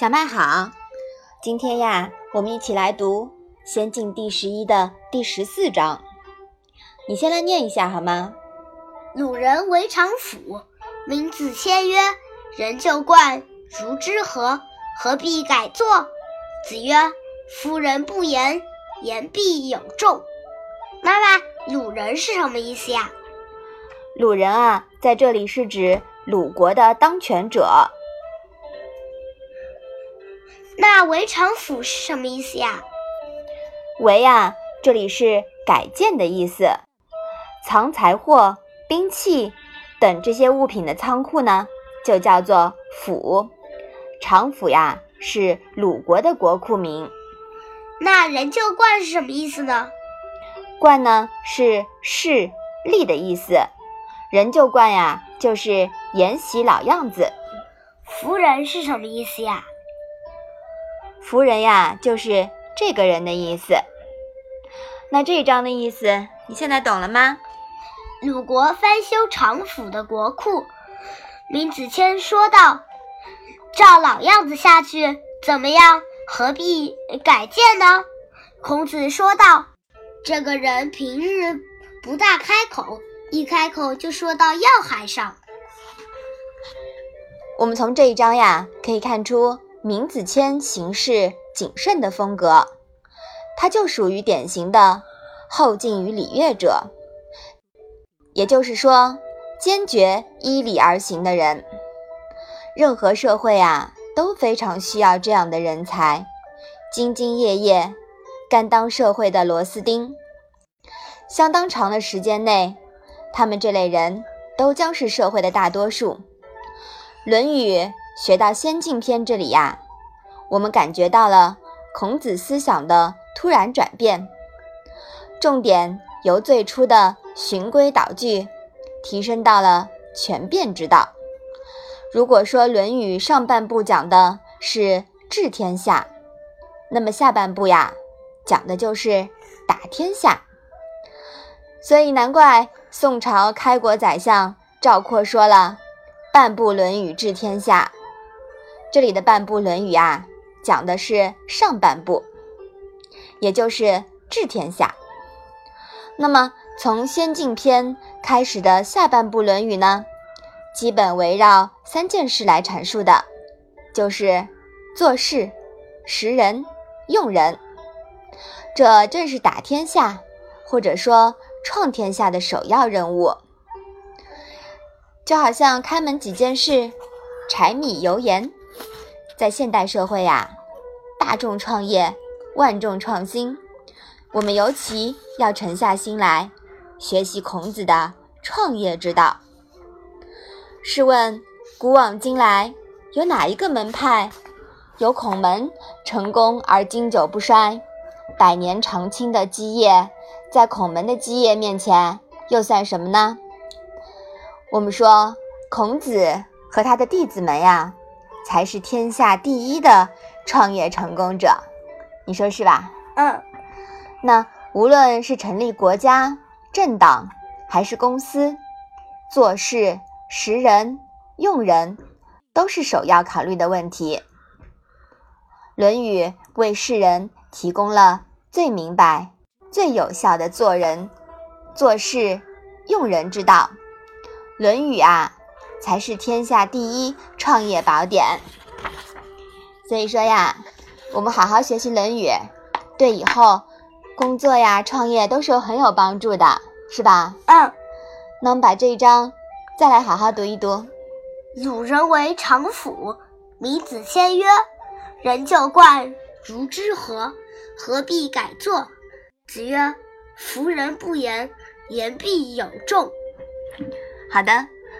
小麦好，今天呀，我们一起来读《仙境》第十一的第十四章。你先来念一下好吗？鲁人为常府，民子谦曰：“人就冠，如之何？何必改作？”子曰：“夫人不言，言必有重。”妈妈，鲁人是什么意思呀？鲁人啊，在这里是指鲁国的当权者。那为常府是什么意思呀？围啊，这里是改建的意思。藏财货、兵器等这些物品的仓库呢，就叫做府。常府呀，是鲁国的国库名。那人就冠是什么意思呢？冠呢是势力的意思。人就冠呀，就是沿袭老样子。夫人是什么意思呀？夫人呀，就是这个人的意思。那这一章的意思，你现在懂了吗？鲁国翻修长府的国库，闵子骞说道：“照老样子下去怎么样？何必改建呢？”孔子说道：“这个人平日不大开口，一开口就说到要害上。”我们从这一章呀，可以看出。闵子骞行事谨慎的风格，他就属于典型的后敬于礼乐者，也就是说，坚决依礼而行的人。任何社会啊，都非常需要这样的人才，兢兢业业，甘当社会的螺丝钉。相当长的时间内，他们这类人都将是社会的大多数。《论语》。学到《先进篇》这里呀，我们感觉到了孔子思想的突然转变，重点由最初的循规蹈矩，提升到了权变之道。如果说《论语》上半部讲的是治天下，那么下半部呀，讲的就是打天下。所以难怪宋朝开国宰相赵括说了半部《论语》治天下。这里的半部《论语》啊，讲的是上半部，也就是治天下。那么从先进篇开始的下半部《论语》呢，基本围绕三件事来阐述的，就是做事、识人、用人。这正是打天下或者说创天下的首要任务。就好像开门几件事，柴米油盐。在现代社会呀，大众创业，万众创新，我们尤其要沉下心来学习孔子的创业之道。试问，古往今来，有哪一个门派有孔门成功而经久不衰、百年长青的基业，在孔门的基业面前又算什么呢？我们说，孔子和他的弟子们呀。才是天下第一的创业成功者，你说是吧？嗯。那无论是成立国家、政党，还是公司，做事、识人、用人，都是首要考虑的问题。《论语》为世人提供了最明白、最有效的做人、做事、用人之道。《论语》啊。才是天下第一创业宝典。所以说呀，我们好好学习《论语》，对以后工作呀、创业都是有很有帮助的，是吧？嗯。那我们把这一章再来好好读一读。鲁人为常府，闵子骞曰：“人就冠，如之何？何必改作？”子曰：“夫人不言，言必有重。”好的。